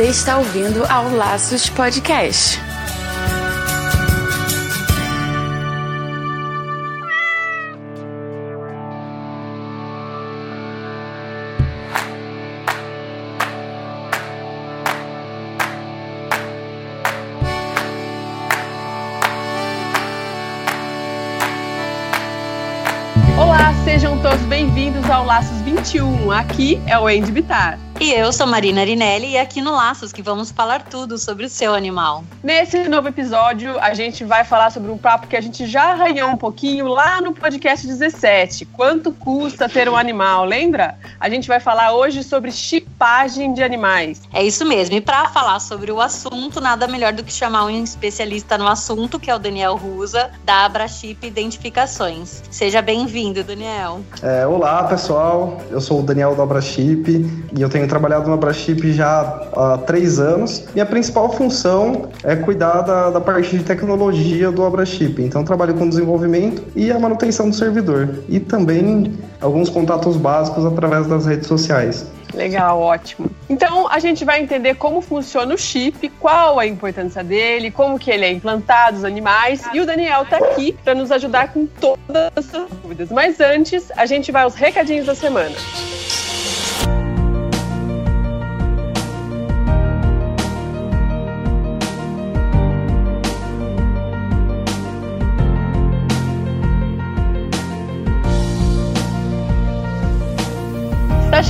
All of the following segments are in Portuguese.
Você está ouvindo ao Laços Podcast. Olá, sejam todos bem-vindos ao Laços 21. Aqui é o Andy Bitar. E eu sou Marina Arinelli e aqui no Laços que vamos falar tudo sobre o seu animal. Nesse novo episódio, a gente vai falar sobre um papo que a gente já arranhou um pouquinho lá no podcast 17. Quanto custa ter um animal, lembra? A gente vai falar hoje sobre chipagem de animais. É isso mesmo. E para falar sobre o assunto, nada melhor do que chamar um especialista no assunto, que é o Daniel Rusa, da Abrachip Identificações. Seja bem-vindo, Daniel. É, olá, pessoal. Eu sou o Daniel da Abrachip e eu tenho trabalhado no Abrachip já há três anos. Minha principal função é cuidar da, da parte de tecnologia do Abrachip. Então, trabalho com desenvolvimento e a manutenção do servidor. E também alguns contatos básicos através das redes sociais. Legal, ótimo. Então a gente vai entender como funciona o chip, qual a importância dele, como que ele é implantado nos animais e o Daniel tá aqui para nos ajudar com todas as dúvidas. Mas antes, a gente vai aos recadinhos da semana.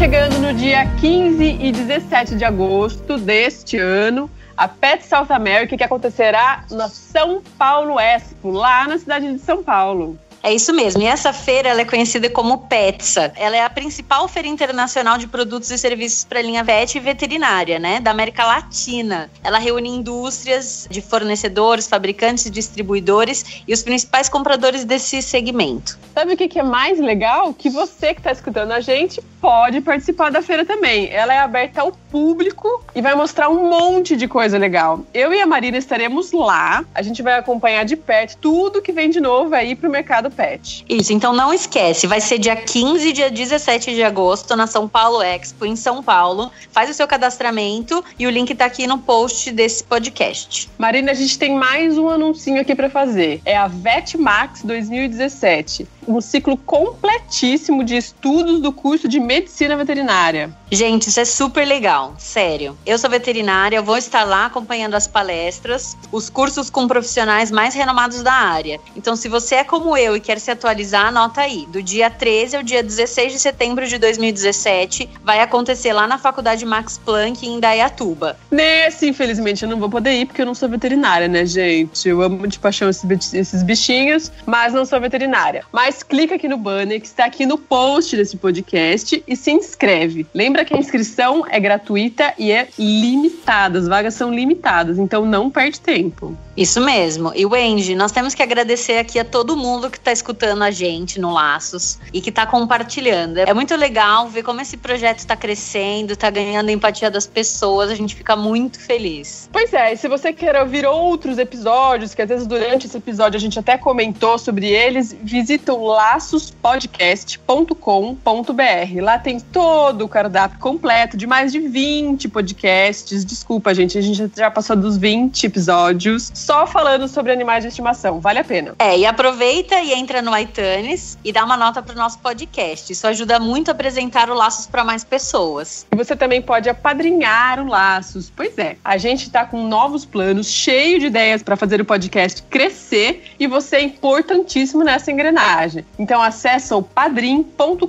Chegando no dia 15 e 17 de agosto deste ano a Pet South America, que acontecerá na São Paulo Expo, lá na cidade de São Paulo. É isso mesmo. E essa feira ela é conhecida como PETSA. Ela é a principal feira internacional de produtos e serviços para a linha vet e veterinária, né, da América Latina. Ela reúne indústrias de fornecedores, fabricantes e distribuidores e os principais compradores desse segmento. Sabe o que é mais legal? Que você que está escutando a gente pode participar da feira também. Ela é aberta ao público e vai mostrar um monte de coisa legal. Eu e a Marina estaremos lá. A gente vai acompanhar de perto tudo que vem de novo aí para o mercado pet. Isso, então não esquece, vai ser dia 15 e dia 17 de agosto na São Paulo Expo, em São Paulo. Faz o seu cadastramento e o link tá aqui no post desse podcast. Marina, a gente tem mais um anuncinho aqui para fazer. É a VetMax 2017, um ciclo completíssimo de estudos do curso de medicina veterinária. Gente, isso é super legal, sério. Eu sou veterinária, eu vou estar lá acompanhando as palestras, os cursos com profissionais mais renomados da área. Então, se você é como eu e quer se atualizar, anota aí. Do dia 13 ao dia 16 de setembro de 2017, vai acontecer lá na Faculdade Max Planck, em Indaiatuba. Nesse, infelizmente, eu não vou poder ir porque eu não sou veterinária, né, gente? Eu amo de paixão esses bichinhos, mas não sou veterinária. Mas clica aqui no banner que está aqui no post desse podcast e se inscreve. Lembra que a inscrição é gratuita e é limitada, as vagas são limitadas, então não perde tempo. Isso mesmo. E Wendy, nós temos que agradecer aqui a todo mundo que está escutando a gente no Laços e que está compartilhando. É muito legal ver como esse projeto está crescendo, está ganhando a empatia das pessoas. A gente fica muito feliz. Pois é, e se você quer ouvir outros episódios, que às vezes durante esse episódio a gente até comentou sobre eles, visita o laçospodcast.com.br. Lá tem todo o cardápio completo de mais de 20 podcasts. Desculpa, gente, a gente já passou dos 20 episódios só falando sobre animais de estimação. Vale a pena. É, e aproveita e entra no iTunes e dá uma nota pro nosso podcast. Isso ajuda muito a apresentar o Laços para mais pessoas. E você também pode apadrinhar o Laços. Pois é, a gente está com novos planos, cheio de ideias para fazer o podcast crescer e você é importantíssimo nessa engrenagem. Então acessa o padrim.com.br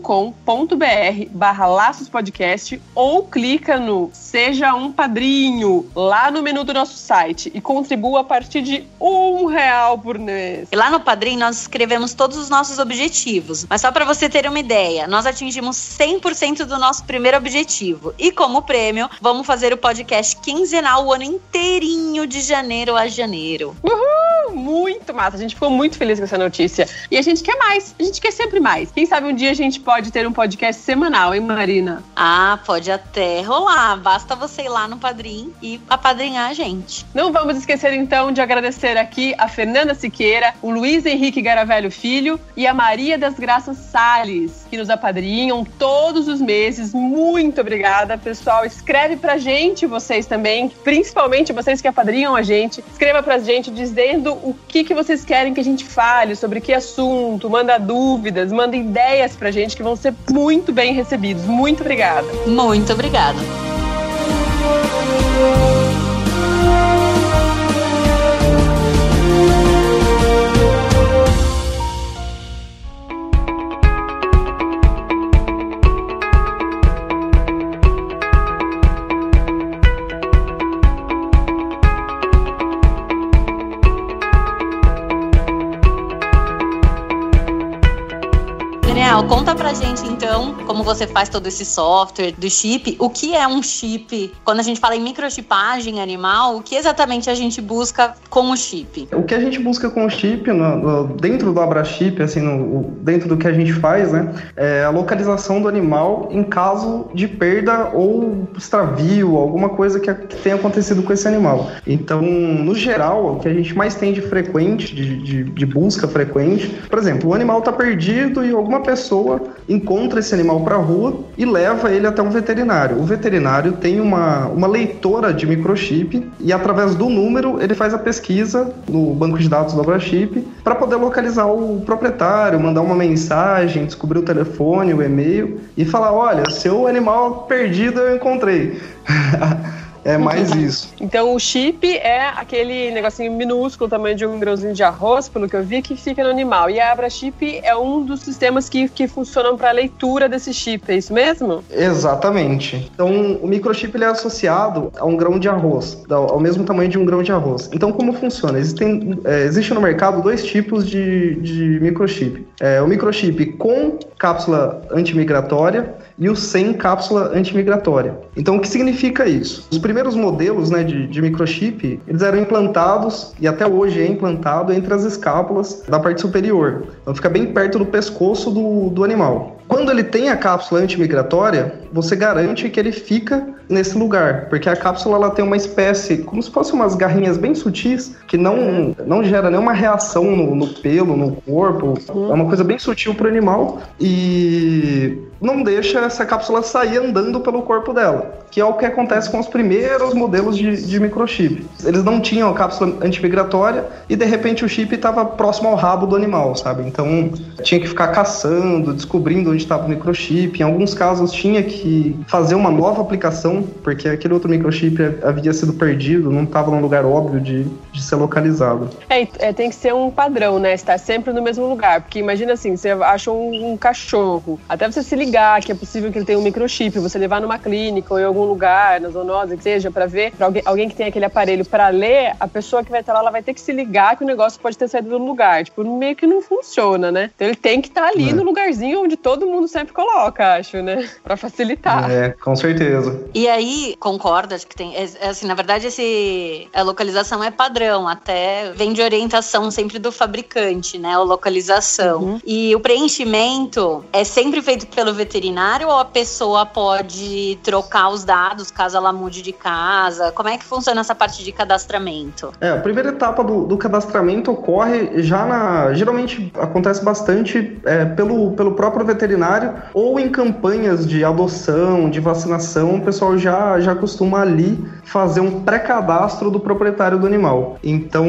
barra Laços Podcast ou clica no Seja um Padrinho lá no menu do nosso site e contribua a partir de um real por mês. E lá no Padrim nós escrevemos todos os nossos objetivos. Mas só para você ter uma ideia, nós atingimos 100% do nosso primeiro objetivo. E como prêmio, vamos fazer o podcast quinzenal o ano inteirinho de janeiro a janeiro. Uhul! Muito massa. A gente ficou muito feliz com essa notícia. E a gente quer mais. A gente quer sempre mais. Quem sabe um dia a gente pode ter um podcast semanal, hein, Marina? Ah, pode até rolar. Basta você ir lá no Padrim e apadrinhar a gente. Não vamos esquecer então de agradecer aqui a Fernanda Siqueira, o Luiz Henrique Garavelho Filho e a Maria das Graças Sales. que nos apadrinham todos os meses. Muito obrigada, pessoal. Escreve pra gente, vocês também, principalmente vocês que apadrinham a gente. Escreva pra gente dizendo o que, que vocês querem que a gente fale, sobre que assunto, manda dúvidas, manda ideias pra gente que vão ser muito bem recebidos. Muito obrigada. Muito obrigada. Gente então como você faz todo esse software do chip. O que é um chip? Quando a gente fala em microchipagem animal, o que exatamente a gente busca com o chip? O que a gente busca com o chip, no, no, dentro do AbraChip, assim, no, dentro do que a gente faz, né, é a localização do animal em caso de perda ou extravio, alguma coisa que, que tenha acontecido com esse animal. Então, no geral, o que a gente mais tem de frequente, de, de, de busca frequente, por exemplo, o animal está perdido e alguma pessoa encontra esse animal para a rua e leva ele até um veterinário. O veterinário tem uma, uma leitora de microchip e através do número ele faz a pesquisa no banco de dados do AbraChip para poder localizar o proprietário, mandar uma mensagem, descobrir o telefone, o e-mail e falar: olha, seu animal perdido eu encontrei. É mais isso. Então o chip é aquele negocinho minúsculo, tamanho de um grãozinho de arroz, pelo que eu vi, que fica no animal. E a AbraChip é um dos sistemas que, que funcionam para leitura desse chip, é isso mesmo? Exatamente. Então o microchip ele é associado a um grão de arroz, ao mesmo tamanho de um grão de arroz. Então como funciona? Existem, é, existe no mercado dois tipos de, de microchip. É, o microchip com cápsula antimigratória e o sem cápsula antimigratória. Então, o que significa isso? Os primeiros modelos né, de, de, microchip, eles eram implantados, e até hoje é implantado, entre as escápulas da parte superior. Então, fica bem perto do pescoço do, do animal. Quando ele tem a cápsula antimigratória, você garante que ele fica nesse lugar, porque a cápsula ela tem uma espécie, como se fossem umas garrinhas bem sutis, que não, não gera nenhuma reação no, no pelo, no corpo. É uma coisa bem sutil para o animal e não deixa essa cápsula sair andando pelo corpo dela, que é o que acontece com os primeiros modelos de, de microchip. Eles não tinham a cápsula antimigratória e de repente o chip estava próximo ao rabo do animal, sabe? Então tinha que ficar caçando, descobrindo onde estava o microchip. Em alguns casos tinha que fazer uma nova aplicação, porque aquele outro microchip havia sido perdido, não estava num lugar óbvio de, de ser localizado. É, é, tem que ser um padrão, né? Estar sempre no mesmo lugar, porque imagina assim, você acha um, um cachorro, até você se ligar que é possível que ele tenha um microchip, você levar numa clínica ou em algum lugar, na zoonose, que seja, para ver, pra alguém, alguém que tem aquele aparelho para ler, a pessoa que vai estar lá, ela vai ter que se ligar que o negócio pode ter saído do lugar. Tipo, meio que não funciona, né? Então ele tem que estar ali é. no lugarzinho onde todo mundo sempre coloca, acho, né? Para facilitar. É, com certeza. E aí, concorda que tem. É, é, assim, na verdade, esse, a localização é padrão, até vem de orientação sempre do fabricante, né? A localização. Uhum. E o preenchimento é sempre feito pelo veterinário ou a pessoa pode trocar os dados caso ela mude de casa? Como é que funciona essa parte de cadastramento? É, a primeira etapa do, do cadastramento ocorre já na. Geralmente acontece bastante é, pelo, pelo próprio veterinário ou em campanhas de adoção, de vacinação, o pessoal já, já costuma ali fazer um pré-cadastro do proprietário do animal. Então,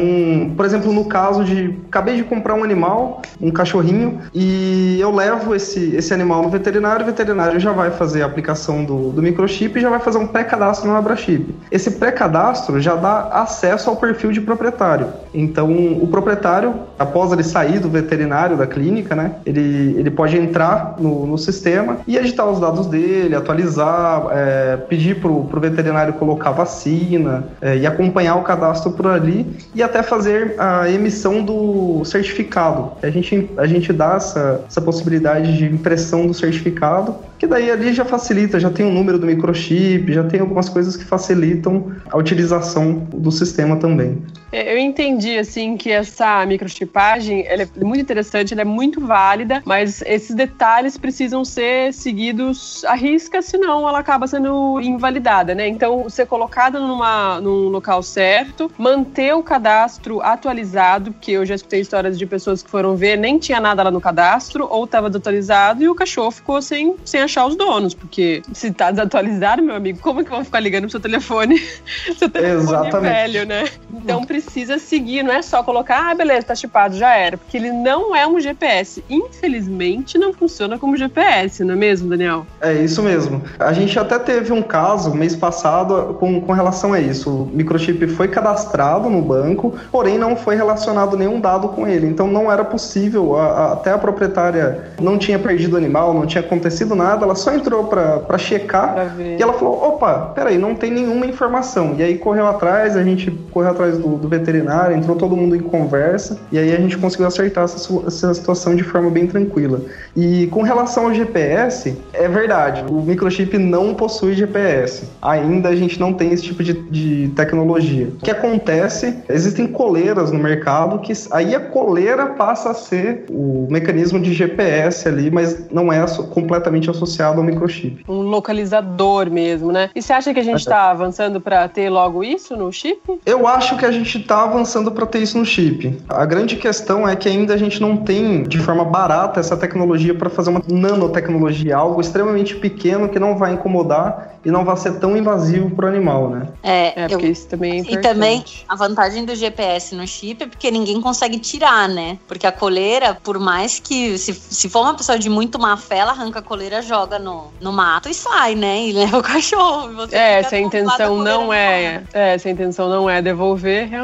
por exemplo, no caso de acabei de comprar um animal, um cachorrinho, e eu levo esse, esse animal no veterinário, o veterinário já vai fazer a aplicação do, do microchip e já vai fazer um pré-cadastro no AbraChip. Esse pré-cadastro já dá acesso ao perfil de proprietário. Então, o proprietário, após ele sair do veterinário, da clínica, né, ele, ele pode entrar no, no sistema e editar os dados dele, atualizar, é, pedir para o veterinário colocar vacina é, e acompanhar o cadastro por ali e até fazer a emissão do certificado. A gente, a gente dá essa, essa possibilidade de impressão do certificado, que daí ali já facilita, já tem o número do microchip, já tem algumas coisas que facilitam a utilização do sistema também. Eu entendi, assim, que essa microchipagem é muito interessante, ela é muito válida, mas esses detalhes precisam ser seguidos à risca, senão ela acaba sendo invalidada, né? Então, ser colocada numa, num local certo, manter o cadastro atualizado, porque eu já escutei histórias de pessoas que foram ver, nem tinha nada lá no cadastro, ou estava desatualizado e o cachorro ficou sem, sem achar os donos, porque se tá desatualizado, meu amigo, como que vão ficar ligando pro seu telefone? seu telefone Exatamente. é velho, né? Então precisa seguir, não é só colocar, ah, beleza, tá chipado, já era, porque ele não é um GPS. Infelizmente, não funciona como GPS, não é mesmo, Daniel? É isso mesmo. A gente até teve um caso mês passado com, com relação a isso. O microchip foi cadastrado no banco, porém não foi relacionado nenhum dado com ele. Então não era possível, a, a, até a proprietária não tinha perdido o animal, não tinha acontecido nada, ela só entrou para checar Pra e ela falou: opa, peraí, não tem nenhuma informação. E aí correu atrás, a gente correu atrás do, do veterinário, entrou todo mundo em conversa, e aí a gente conseguiu acertar essa, essa situação de forma bem tranquila. E com relação ao GPS, é verdade, o microchip não possui GPS. Ainda a gente não tem esse tipo de, de tecnologia. O que acontece? Existem coleiras no mercado que aí a coleira passa a ser o mecanismo de GPS ali, mas não é completamente associado ao microchip. Um localizador mesmo, né? E você acha que a gente tá avançando para ter logo isso no chip? Eu acho que a gente está avançando para ter isso no chip. A grande questão é que ainda a gente não tem de forma barata essa tecnologia para fazer uma nanotecnologia, algo extremamente pequeno que não vai incomodar e não vai ser tão invasivo para o animal, né? É, É, eu- porque isso também é E importante. também a vantagem do GPS no chip é porque ninguém consegue tirar, né? Porque a coleira, por mais que se, se for uma pessoa de muito má fé, ela arranca a coleira, joga no, no mato e sai, né? E leva o cachorro. E você É, se a intenção não é, é, se a intenção não é devolver, realmente,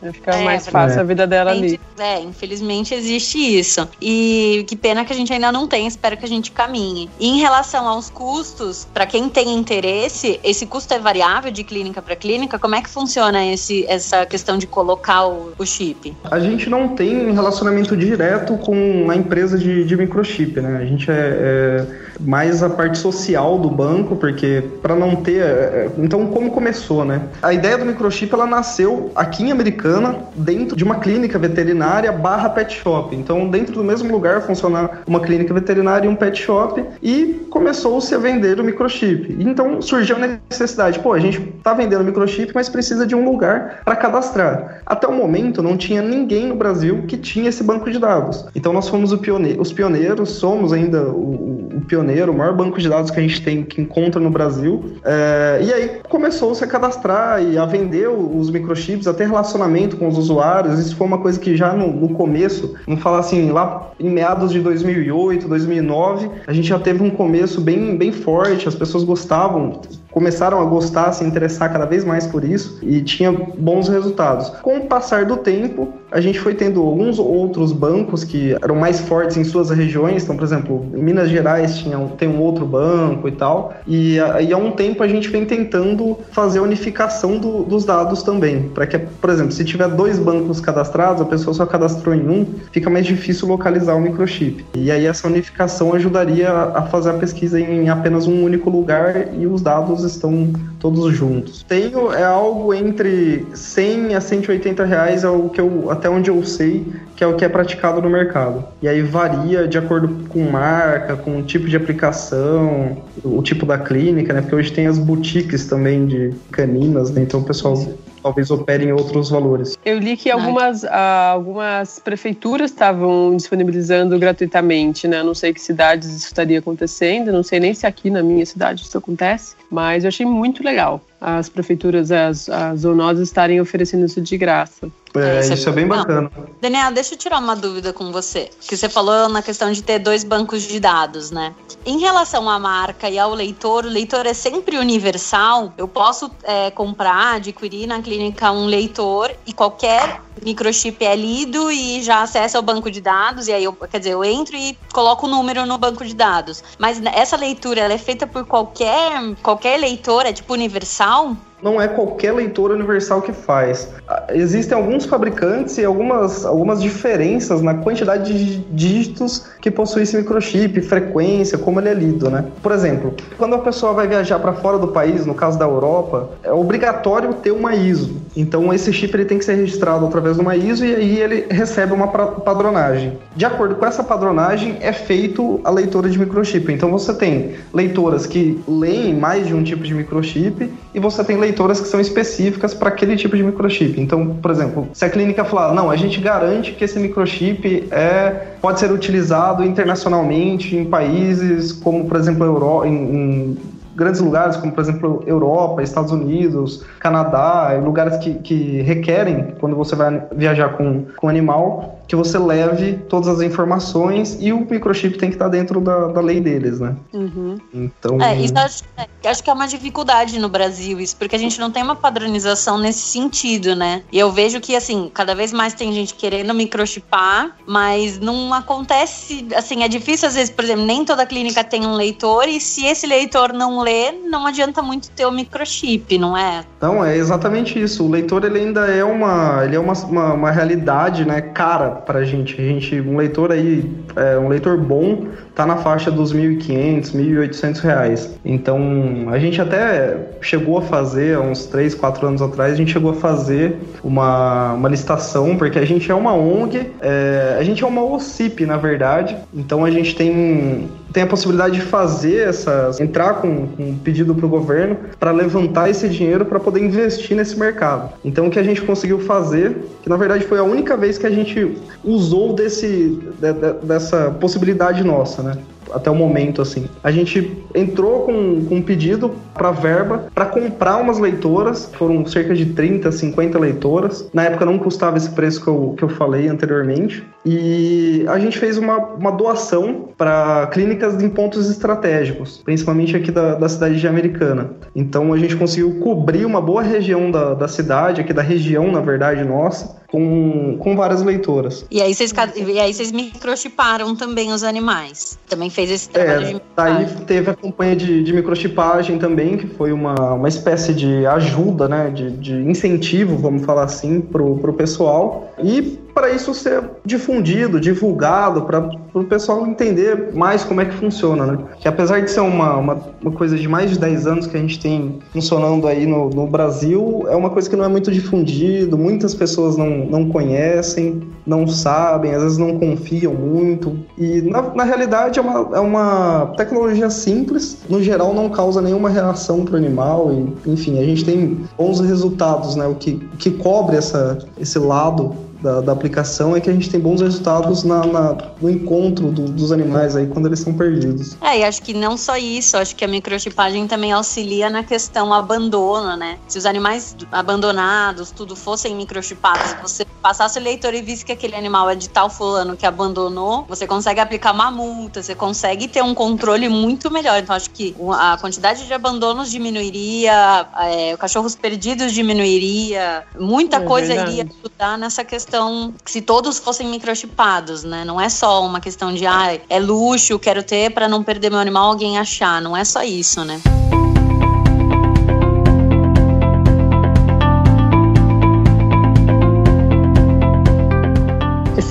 vai ficar É, mais fácil a vida dela ali. É, infelizmente existe isso. E que pena que a gente ainda não tem, espero que a gente caminhe. E em relação aos custos, para quem tem interesse, esse custo é variável de clínica para clínica? Como é que funciona esse, essa questão de colocar o, o chip? A gente não tem relacionamento direto com a empresa de, de microchip, né? A gente é, é mais a parte social do banco, porque para não ter. é, Então, como começou, né? A ideia do microchip ela nasceu aqui em Americana, dentro de uma clínica veterinária barra pet shop. Então, dentro do mesmo lugar funcionar uma clínica veterinária e um pet shop, e começou-se a vender o microchip. Então, surgiu a necessidade, pô, a gente tá vendendo microchip, mas precisa de um lugar para cadastrar. Até o momento, não tinha ninguém no Brasil que tinha esse banco de dados. Então, nós fomos os pioneiros, somos ainda o, o pioneiro, o maior banco de dados que a gente tem, que encontra no Brasil. É, e aí começou-se a cadastrar e a vender os microchips, a ter relacionamento com os usuários. Isso foi uma coisa que já no, no começo, vamos falar assim, lá em meados de 2008, 2009, a gente já teve um começo bem, bem forte, as pessoas gostavam, começaram a gostar, se interessar cada vez mais por isso e tinha bons resultados. Com o passar do tempo, a gente foi tendo alguns outros bancos que eram mais fortes em suas regiões. Então, por exemplo, em Minas Gerais tinha um, tem um outro banco e tal. E aí há um tempo a gente vem tentando fazer a unificação do- dos dados também. Para que, por exemplo, se tiver dois bancos cadastrados, a pessoa só cadastrou em um, fica mais difícil localizar o microchip. E aí essa unificação ajudaria a fazer a pesquisa em apenas um único lugar e os dados estão todos juntos. Tenho é algo entre 100 a 180 reais é o que eu até onde eu sei que é o que é praticado no mercado. E aí varia de acordo com marca, com o tipo de aplicação, o tipo da clínica, né? Porque hoje tem as boutiques também de caninas, né? Então o pessoal talvez opere em outros valores. Eu li que algumas, ah, algumas prefeituras estavam disponibilizando gratuitamente, né? Eu não sei que cidades isso estaria acontecendo, não sei nem se aqui na minha cidade isso acontece, mas eu achei muito legal as prefeituras, as, as zoonoses estarem oferecendo isso de graça. É, isso é isso é bem bacana. Daniel, deixa eu tirar uma dúvida com você. Que você falou na questão de ter dois bancos de dados, né? Em relação à marca e ao leitor, o leitor é sempre universal. Eu posso é, comprar, adquirir na clínica um leitor e qualquer microchip é lido e já acessa o banco de dados. E aí, eu, quer dizer, eu entro e coloco o número no banco de dados. Mas essa leitura, ela é feita por qualquer, qualquer leitor? É tipo universal? không? Não é qualquer leitor universal que faz. Existem alguns fabricantes e algumas, algumas diferenças na quantidade de dígitos que possui esse microchip, frequência, como ele é lido, né? Por exemplo, quando a pessoa vai viajar para fora do país, no caso da Europa, é obrigatório ter uma ISO. Então esse chip ele tem que ser registrado através de uma ISO e aí ele recebe uma padronagem. De acordo com essa padronagem é feito a leitura de microchip. Então você tem leitoras que leem mais de um tipo de microchip e você tem leitoras que são específicas para aquele tipo de microchip. Então, por exemplo, se a clínica falar, não, a gente garante que esse microchip é, pode ser utilizado internacionalmente em países como, por exemplo, Euro, em, em grandes lugares, como por exemplo Europa, Estados Unidos, Canadá, lugares que, que requerem, quando você vai viajar com, com animal, que você leve todas as informações e o microchip tem que estar dentro da, da lei deles, né? Uhum. Então. É, isso acho, é, acho que é uma dificuldade no Brasil, isso, porque a gente não tem uma padronização nesse sentido, né? E eu vejo que, assim, cada vez mais tem gente querendo microchipar, mas não acontece, assim, é difícil às vezes, por exemplo, nem toda clínica tem um leitor, e se esse leitor não lê, não adianta muito ter o microchip, não é? Não, é exatamente isso. O leitor, ele ainda é uma, ele é uma, uma, uma realidade, né, cara para gente. A gente, um leitor aí, é, um leitor bom, tá na faixa dos 1.500, 1.800 reais. Então, a gente até chegou a fazer, há uns 3, 4 anos atrás, a gente chegou a fazer uma, uma licitação, porque a gente é uma ONG, é, a gente é uma OCIP, na verdade. Então, a gente tem tem a possibilidade de fazer essas, entrar com, com um pedido para o governo para levantar esse dinheiro para poder investir nesse mercado. Então o que a gente conseguiu fazer, que na verdade foi a única vez que a gente usou desse, de, de, dessa possibilidade nossa, né? Até o momento, assim. A gente entrou com, com um pedido para verba para comprar umas leitoras, foram cerca de 30, 50 leitoras. Na época não custava esse preço que eu, que eu falei anteriormente. E a gente fez uma, uma doação para clínicas em pontos estratégicos, principalmente aqui da, da cidade de Americana. Então a gente conseguiu cobrir uma boa região da, da cidade, aqui da região, na verdade, nossa, com, com várias leitoras. E aí vocês, e aí vocês microchiparam também os animais. Também fez esse trabalho é, de Aí teve a campanha de, de microchipagem também, que foi uma, uma espécie de ajuda, né? De, de incentivo, vamos falar assim, pro, pro pessoal. E para isso ser difundido, divulgado, para o pessoal entender mais como é que funciona, né? Que apesar de ser uma, uma, uma, coisa de mais de 10 anos que a gente tem funcionando aí no, no Brasil, é uma coisa que não é muito difundido, muitas pessoas não, não conhecem, não sabem, às vezes não confiam muito. E na, na realidade é uma, é uma tecnologia simples, no geral não causa nenhuma reação para o animal, e, enfim, a gente tem bons resultados, né? O que, que cobre essa, esse lado da, da, aplicação é que a gente tem bons resultados na, na no encontro do, dos animais aí quando eles são perdidos. É, e acho que não só isso, acho que a microchipagem também auxilia na questão abandono, né? Se os animais abandonados, tudo fossem microchipados, você passasse o leitor e visse que aquele animal é de tal fulano que abandonou, você consegue aplicar uma multa, você consegue ter um controle muito melhor. Então, acho que a quantidade de abandonos diminuiria, é, cachorros perdidos diminuiria, muita é coisa verdade. iria ajudar nessa questão questão se todos fossem microchipados, né? Não é só uma questão de, ah, é luxo, quero ter para não perder meu animal, alguém achar. Não é só isso, né?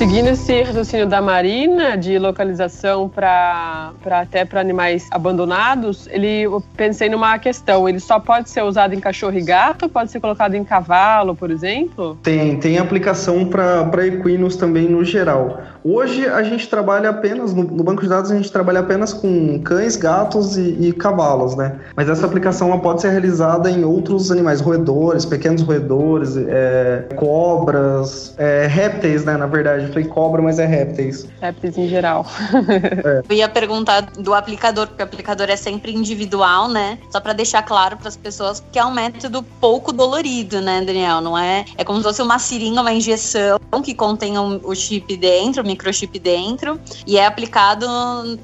Seguindo esse raciocínio da Marina de localização para até para animais abandonados, ele eu pensei numa questão. Ele só pode ser usado em cachorro e gato? Pode ser colocado em cavalo, por exemplo? Tem, tem aplicação para equinos também no geral. Hoje a gente trabalha apenas, no, no, banco de dados a gente trabalha apenas com cães, gatos e, e cavalos, né? Mas essa aplicação pode ser realizada em outros animais, roedores, pequenos roedores, é, cobras, é, répteis, né? Na verdade, falei cobra, mas é répteis. Répteis em geral. é. Eu ia perguntar do aplicador, porque o aplicador é sempre individual, né? Só para deixar claro para as pessoas que é um método pouco dolorido, né, Daniel? Não é? É como se fosse uma seringa, uma injeção que contém o chip dentro, microchip dentro e é aplicado,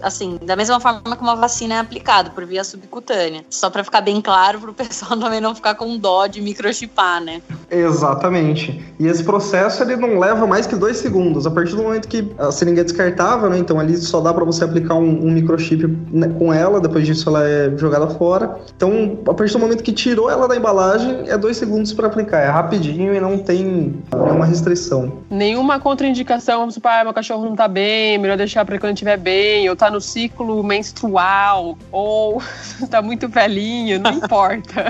assim, da mesma forma que uma vacina é aplicado, por via subcutânea. Só para ficar bem claro, para o pessoal também não ficar com dó de microchipar, né? Exatamente. E esse processo, ele não leva mais que dois segundos. A partir do momento que a seringa é descartável, né? Então ali só dá para você aplicar um, um microchip né, com ela, depois disso ela é jogada fora. Então, a partir do momento que tirou ela da embalagem, é dois segundos para aplicar. É rapidinho e não tem nenhuma restrição. Nenhuma contraindicação, vamos supor, ah, meu cachorro não tá bem, melhor deixar para quando estiver bem, ou tá no ciclo menstrual, ou tá muito velhinho, não importa.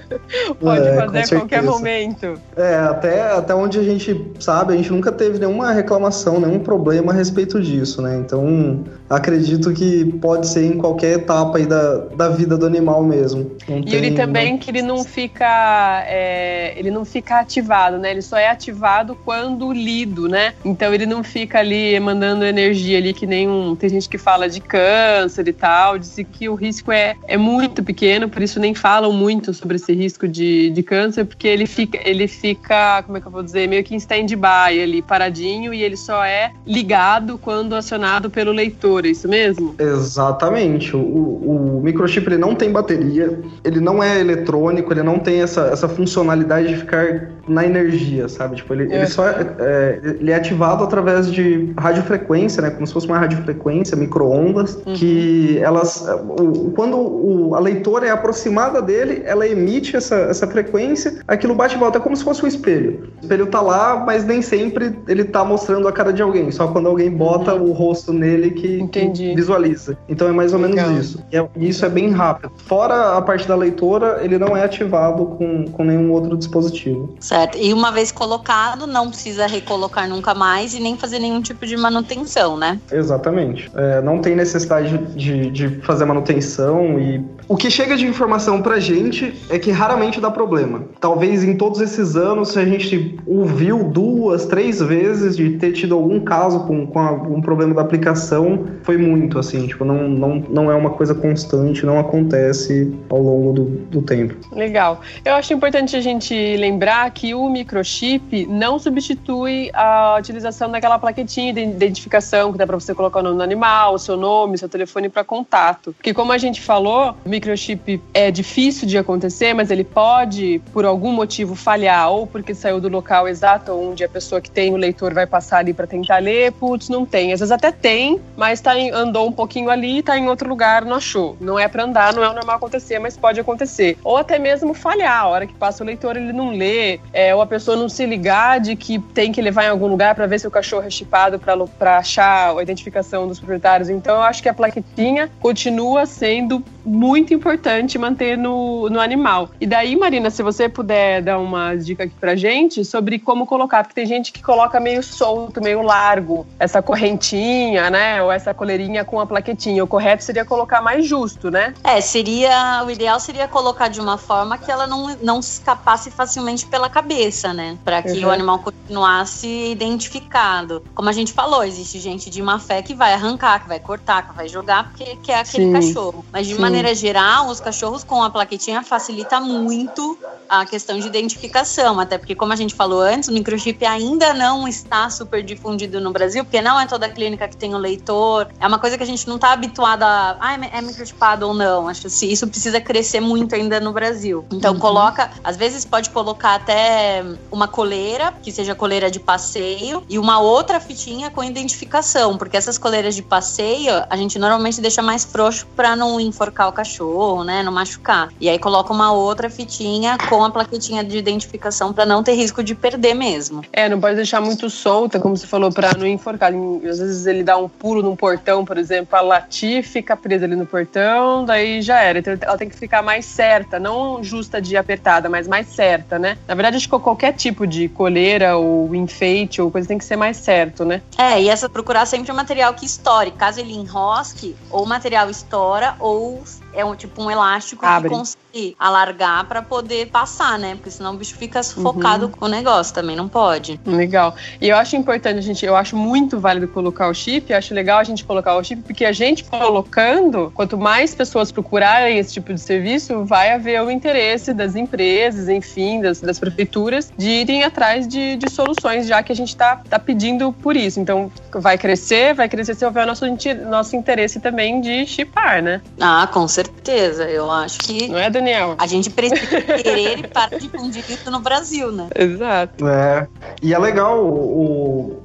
Pode é, fazer a qualquer momento. É, até, até onde a gente sabe, a gente nunca teve nenhuma reclamação, nenhum problema a respeito disso, né? Então, acredito que pode ser em qualquer etapa aí da, da vida do animal mesmo. Não e ele também que ele não fica é, ele não fica ativado, né? Ele só é ativado quando lido, né? Então ele não fica ali mandando energia ali que nem um. Tem gente que fala de câncer e tal, diz que o risco é, é muito pequeno, por isso nem falam muito sobre esse risco de, de câncer, porque ele fica, ele fica, como é que eu vou dizer, meio que em stand-by ali, paradinho, e ele só é ligado quando acionado pelo leitor, é isso mesmo? Exatamente. O, o microchip ele não tem bateria, ele não é eletrônico, ele não tem essa, essa funcionalidade de ficar na energia, sabe? Tipo, ele, é. ele só é, é, ele é ativado através de radiofrequência, né? Como se fosse uma radiofrequência, micro-ondas, uhum. que elas. O, quando o, a leitora é aproximada dele, ela emite essa, essa frequência, aquilo bate e volta, é como se fosse um espelho. O espelho tá lá, mas nem sempre ele tá mostrando a cara de alguém, só quando alguém bota uhum. o rosto nele que, que, visualiza. Então é mais ou menos Legal. isso. E é, isso é bem rápido. Fora a parte da leitora, ele não é ativado com, com nenhum outro dispositivo. Certo. E uma vez colocado, não precisa recolocar nunca mais e nem fazer nenhum tipo de manutenção, né? Exatamente. É, não tem necessidade de, de fazer manutenção e o que chega de informação pra gente é que raramente dá problema. Talvez em todos esses anos, se a gente ouviu duas, três vezes de ter tido algum caso com, com algum problema da aplicação, foi muito, assim, tipo, não, não, não é uma coisa constante, não acontece ao longo do, do tempo. Legal. Eu acho importante a gente lembrar que o microchip não substitui a utilização daquela plaquetinha de identificação que dá para você colocar o nome do animal, o seu nome, seu telefone para contato. Porque como a gente falou, o microchip é difícil de acontecer, mas ele pode, por algum motivo, falhar, ou porque saiu do local exato onde a pessoa que tem o leitor vai passar ali para tentar ler, putz, não tem. Às vezes até tem, mas tá em, andou um pouquinho ali, tá em outro lugar, não achou. Não é para andar, não é o normal acontecer, mas pode acontecer. Ou até mesmo falhar, a hora que passa o leitor ele não lê, é, ou a pessoa não se ligar de que tem que levar em algum lugar para ver se o cachorro é chipado para achar a identificação dos proprietários. Então eu acho que a plaquetinha continua sendo muito importante manter no, no animal. E daí, Marina, se você puder dar uma dica aqui pra gente sobre como colocar, porque tem gente que coloca meio solto, meio largo, essa correntinha, né? Ou essa coleirinha com a plaquetinha. O correto seria colocar mais justo, né? É, seria. O ideal seria colocar de uma forma que ela não, não escapasse facilmente pela cabeça, né? Para que uhum. o animal continuasse identificado. Como a gente falou, existe gente de má fé que vai arrancar, que vai cortar, que vai jogar, porque quer aquele Sim. cachorro. Mas de Sim. maneira geral, os cachorros com a plaquetinha facilita muito a questão de identificação, até porque, como a gente falou antes, o microchip ainda não está super difundido no Brasil, porque não é toda clínica que tem o leitor. É uma coisa que a gente não está habituado a. Ah, é microchipado ou não. Acho que isso precisa crescer muito ainda no Brasil. Então, uhum. coloca. Às vezes pode colocar até uma coleira, que seja coleira de passeio, e uma outra fitinha com identificação, porque essas coleiras de passeio a gente normalmente deixa mais frouxo para não enforcar o cachorro, né? Não machucar. E aí coloca uma outra fitinha com a plaquetinha de identificação para não ter risco de perder mesmo. É, não pode deixar muito solta, como você falou, para não enforcar. Às vezes ele dá um pulo num portão, por exemplo, a latir fica presa ali no portão, daí já era. Então ela tem que ficar mais certa, não justa de apertada, mas mais certa, né? Na verdade, acho que qualquer tipo de coleira ou enfeite ou coisa tem que ser mais certo, né? É, e essa procurar sempre um material que estoure. Caso ele enrosque, ou o material estoura, ou é um tipo um elástico Abre. que consegue alargar para poder passar, né? Porque senão o bicho fica sufocado uhum. com o negócio, também não pode. Legal. E eu acho importante, gente, eu acho muito válido colocar o chip, eu acho legal a gente colocar o chip, porque a gente colocando, quanto mais pessoas procurarem esse tipo de serviço, vai haver o interesse das empresas, enfim, das, das prefeituras, de irem atrás de, de soluções, já que a gente está tá pedindo por isso. Então, vai crescer, vai crescer se houver o nosso, nosso interesse também de chipar, né? Ah, com certeza certeza. Eu acho que. Não é, Daniel? A gente precisa querer e para difundir isso no Brasil, né? Exato. É. E é legal o,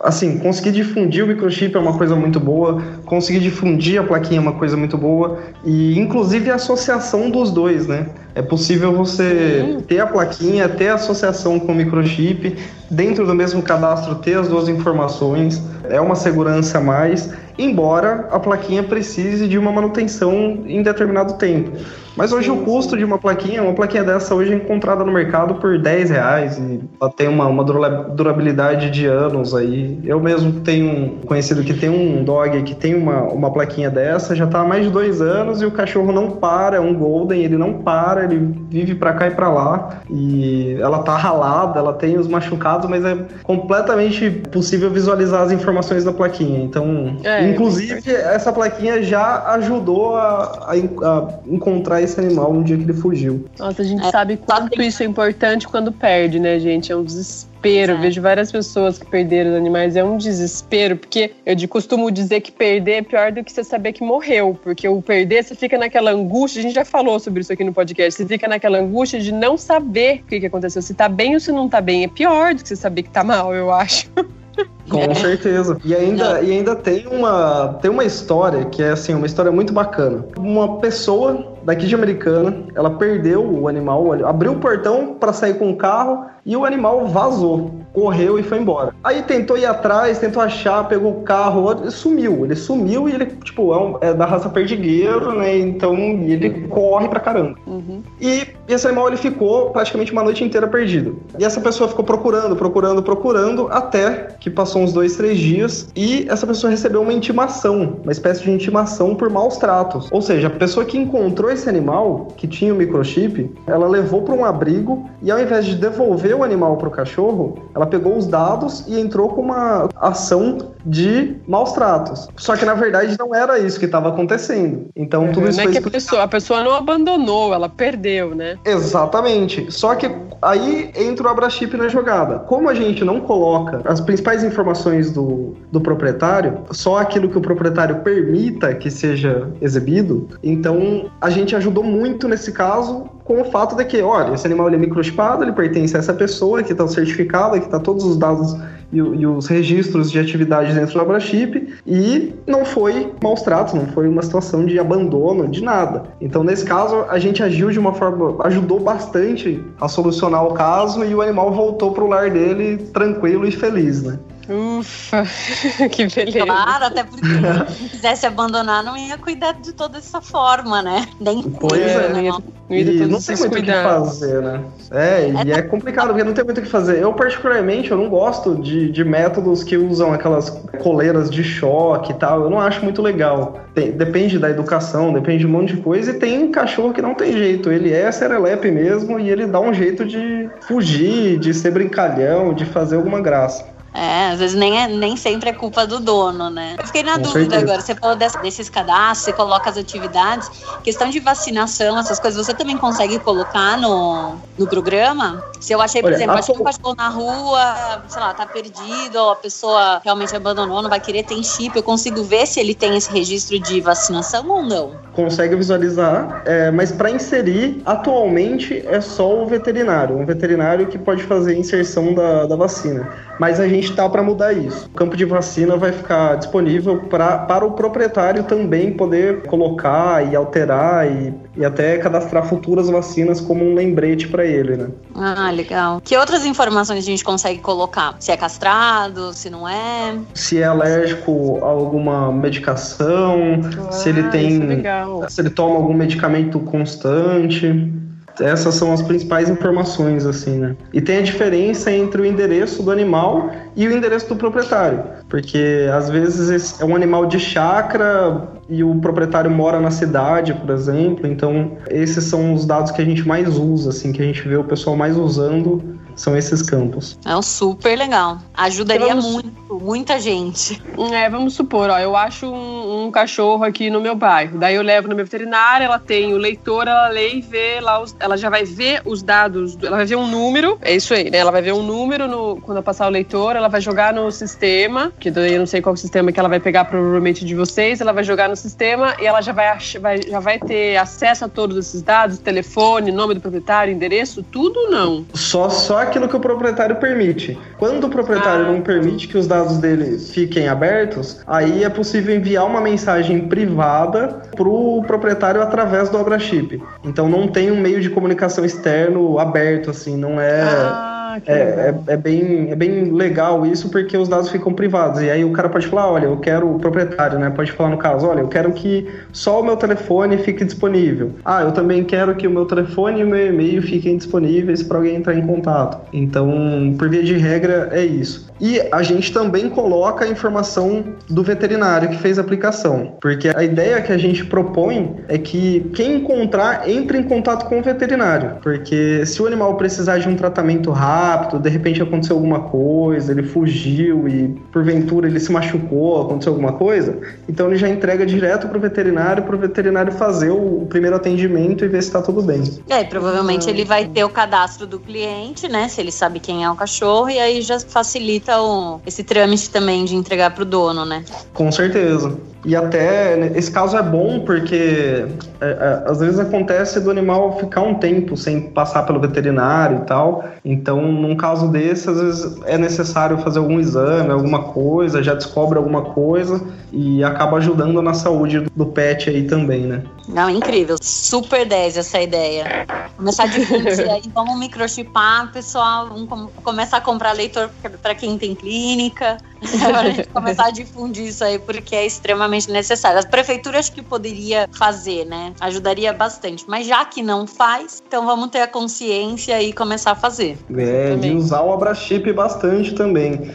Assim, conseguir difundir o microchip é uma coisa muito boa, conseguir difundir a plaquinha é uma coisa muito boa, e inclusive a associação dos dois, né? É possível você ter a plaquinha, ter a associação com o microchip, dentro do mesmo cadastro ter as duas informações, é uma segurança a mais, embora a plaquinha precise de uma manutenção em determinado tempo. Mas hoje sim, o custo sim. de uma plaquinha, uma plaquinha dessa hoje é encontrada no mercado por 10 reais e ela tem uma, uma durabilidade de anos aí. Eu mesmo tenho um conhecido que tem um dog que tem uma, uma plaquinha dessa, já está há mais de dois anos e o cachorro não para, é um golden, ele não para, ele vive para cá e para lá e ela tá ralada, ela tem os machucados, mas é completamente possível visualizar as informações da plaquinha. Então, é, inclusive, é essa plaquinha já ajudou a, a, a encontrar esse animal no dia que ele fugiu. Nossa, a gente é, sabe quanto isso é importante quando perde, né, gente? É um desespero. É. Vejo várias pessoas que perderam os animais, é um desespero, porque eu de costumo dizer que perder é pior do que você saber que morreu, porque o perder você fica naquela angústia, a gente já falou sobre isso aqui no podcast, você fica naquela angústia de não saber o que, que aconteceu, se tá bem ou se não tá bem. É pior do que você saber que tá mal, eu acho. Com certeza. E ainda, e ainda tem, uma, tem uma história que é assim, uma história muito bacana. Uma pessoa daqui de Americana, ela perdeu o animal, abriu o portão para sair com o carro e o animal vazou, correu e foi embora. Aí tentou ir atrás, tentou achar, pegou o carro, sumiu. Ele sumiu e ele, tipo, é, um, é da raça perdigueiro, né? Então ele corre pra caramba. Uhum. E esse animal ele ficou praticamente uma noite inteira perdido. E essa pessoa ficou procurando, procurando, procurando, até que passou uns dois, três dias e essa pessoa recebeu uma intimação, uma espécie de intimação por maus tratos. Ou seja, a pessoa que encontrou esse animal, que tinha o microchip, ela levou para um abrigo e ao invés de devolver o animal para o cachorro, ela pegou os dados e entrou com uma ação de maus tratos. Só que na verdade não era isso que estava acontecendo. Então tudo isso não é que a pessoa, a pessoa não abandonou, ela perdeu, né? Exatamente. Só que aí entra o Abrachip na jogada. Como a gente não coloca as principais informações do, do proprietário, só aquilo que o proprietário permita que seja exibido, então a gente ajudou muito nesse caso com o fato de que, olha, esse animal ele é microchipado, ele pertence a essa pessoa que está certificada, que está todos os dados e, e, os registros de atividade dentro do Abrachip e não foi maus tratos, não foi uma situação de abandono, de nada. Então, nesse caso, a gente agiu de uma forma, ajudou bastante a solucionar o caso e o animal voltou para o lar dele tranquilo e feliz, né? Ufa, que beleza. Claro, até porque se quisesse abandonar, não ia cuidar de toda essa forma, né? Nem pois é, não. Ia, não, ia não tem muito o que fazer, né? É, e é complicado, porque não tem muito o que fazer. Eu, particularmente, eu não gosto de, de métodos que usam aquelas coleiras de choque e tal. Eu não acho muito legal. Tem, depende da educação, depende de um monte de coisa. E tem cachorro que não tem jeito. Ele é serelepe mesmo e ele dá um jeito de fugir, de ser brincalhão, de fazer alguma graça. É, às vezes nem, é, nem sempre é culpa do dono, né? Eu fiquei na Com dúvida certeza. agora. Você falou desse, desses cadastros, você coloca as atividades. Questão de vacinação, essas coisas, você também consegue colocar no, no programa? Se eu achei, por Olha, exemplo, achei um cachorro na rua, sei lá, tá perdido, ou a pessoa realmente abandonou, não vai querer, tem chip, eu consigo ver se ele tem esse registro de vacinação ou não? Consegue visualizar, é, mas para inserir, atualmente é só o veterinário. Um veterinário que pode fazer a inserção da, da vacina. Mas a gente gente está para mudar isso. O campo de vacina vai ficar disponível pra, para o proprietário também poder colocar e alterar e, e até cadastrar futuras vacinas como um lembrete para ele, né? Ah, legal. Que outras informações a gente consegue colocar? Se é castrado, se não é? Se é alérgico a alguma medicação, ah, se ele tem, é se ele toma algum medicamento constante essas são as principais informações, assim, né? E tem a diferença entre o endereço do animal e o endereço do proprietário. Porque às vezes é um animal de chácara e o proprietário mora na cidade, por exemplo. Então, esses são os dados que a gente mais usa, assim, que a gente vê o pessoal mais usando são esses campos. É um super legal. Ajudaria vamos... muito, muita gente. É, vamos supor, ó, eu acho um, um, cachorro aqui no meu bairro. Daí eu levo na minha veterinária, ela tem o leitor, ela lê e vê lá, os, ela já vai ver os dados, ela vai ver um número, é isso aí, né? Ela vai ver um número no, quando eu passar o leitor, ela vai jogar no sistema, que daí eu não sei qual sistema que ela vai pegar provavelmente de vocês, ela vai jogar no sistema e ela já vai, vai, já vai ter acesso a todos esses dados, telefone, nome do proprietário, endereço, tudo não. Só, só aquilo que o proprietário permite. Quando o proprietário ah. não permite que os dados dele fiquem abertos, aí é possível enviar uma mensagem privada para o proprietário através do AbraChip. Então não tem um meio de comunicação externo aberto, assim, não é. Ah é, é, é, bem, é bem legal isso porque os dados ficam privados. E aí o cara pode falar, olha, eu quero o proprietário, né? Pode falar no caso, olha, eu quero que só o meu telefone fique disponível. Ah, eu também quero que o meu telefone e o meu e-mail fiquem disponíveis para alguém entrar em contato. Então, por via de regra, é isso. E a gente também coloca a informação do veterinário que fez a aplicação, porque a ideia que a gente propõe é que quem encontrar entre em contato com o veterinário, porque se o animal precisar de um tratamento rápido, de repente aconteceu alguma coisa, ele fugiu e porventura ele se machucou, aconteceu alguma coisa, então ele já entrega direto para o veterinário, para o veterinário fazer o primeiro atendimento e ver se está tudo bem. É, provavelmente ele vai ter o cadastro do cliente, né? Se ele sabe quem é o cachorro, e aí já facilita o, esse trâmite também de entregar para o dono, né? Com certeza. E até né, esse caso é bom porque é, é, às vezes acontece do animal ficar um tempo sem passar pelo veterinário e tal. Então, num caso desse, às vezes é necessário fazer algum exame, alguma coisa, já descobre alguma coisa e acaba ajudando na saúde do pet aí também, né? Não, incrível. Super 10 essa ideia. Começar a difundir aí, vamos microchipar, pessoal, vamos começar a comprar leitor para quem tem clínica. Agora a gente começar a difundir isso aí, porque é extremamente necessário. As prefeituras que poderia fazer, né? Ajudaria bastante. Mas já que não faz, então vamos ter a consciência e começar a fazer. É, de usar o Abrachip bastante também.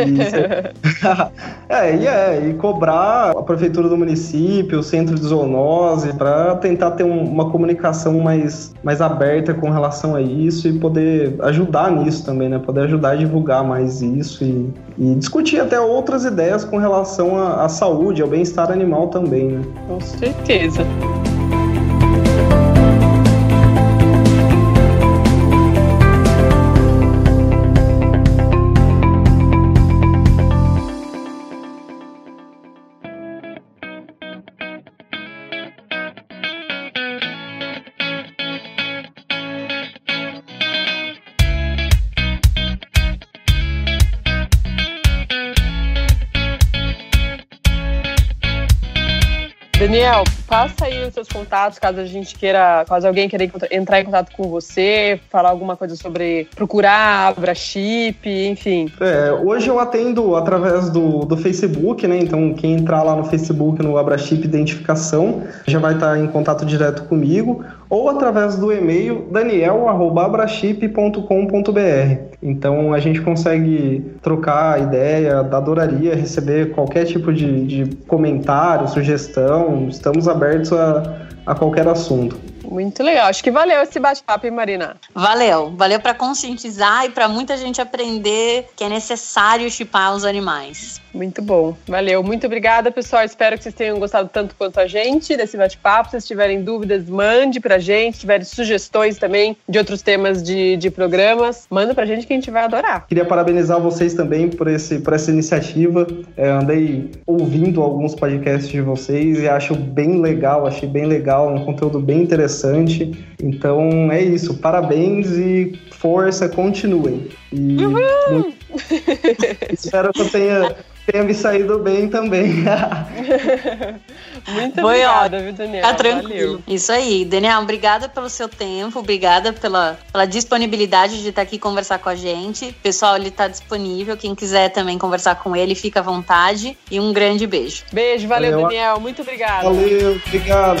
E, é, e é, e cobrar a prefeitura do município, o centro de zoonose, para tentar ter um, uma comunicação mais, mais aberta com relação a isso e poder ajudar nisso também, né? Poder ajudar a divulgar mais isso e, e discutir até outras ideias com relação à, à saúde, ao bem-estar animal também, né? Com certeza. Daniel, passa aí os seus contatos, caso a gente queira, caso alguém queira entrar em contato com você, falar alguma coisa sobre procurar, abra chip, enfim. É, hoje eu atendo através do, do Facebook, né? Então, quem entrar lá no Facebook no Abra Chip Identificação já vai estar em contato direto comigo, ou através do e-mail daniel.abrachip.com.br. Então, a gente consegue trocar ideia, adoraria receber qualquer tipo de, de comentário, sugestão, estamos abertos abertos a, a qualquer assunto. Muito legal. Acho que valeu esse bate-papo, hein, Marina? Valeu. Valeu para conscientizar e para muita gente aprender que é necessário chipar os animais. Muito bom. Valeu. Muito obrigada, pessoal. Espero que vocês tenham gostado tanto quanto a gente desse bate-papo. Se tiverem dúvidas, mande pra gente. Se tiverem sugestões também de outros temas de, de programas, manda pra gente que a gente vai adorar. Queria parabenizar vocês também por, esse, por essa iniciativa. É, andei ouvindo alguns podcasts de vocês e acho bem legal, achei bem legal, um conteúdo bem interessante interessante. Então é isso, parabéns e força, continuem. E muito... espero que eu tenha, tenha me saído bem também. Muito Foi obrigada, viu, Daniel? Tá tranquilo. Valeu. Isso aí. Daniel, obrigada pelo seu tempo, obrigada pela, pela disponibilidade de estar aqui conversar com a gente. Pessoal, ele está disponível. Quem quiser também conversar com ele, fica à vontade. E um grande beijo. Beijo, valeu, valeu. Daniel. Muito obrigada. Valeu, obrigado.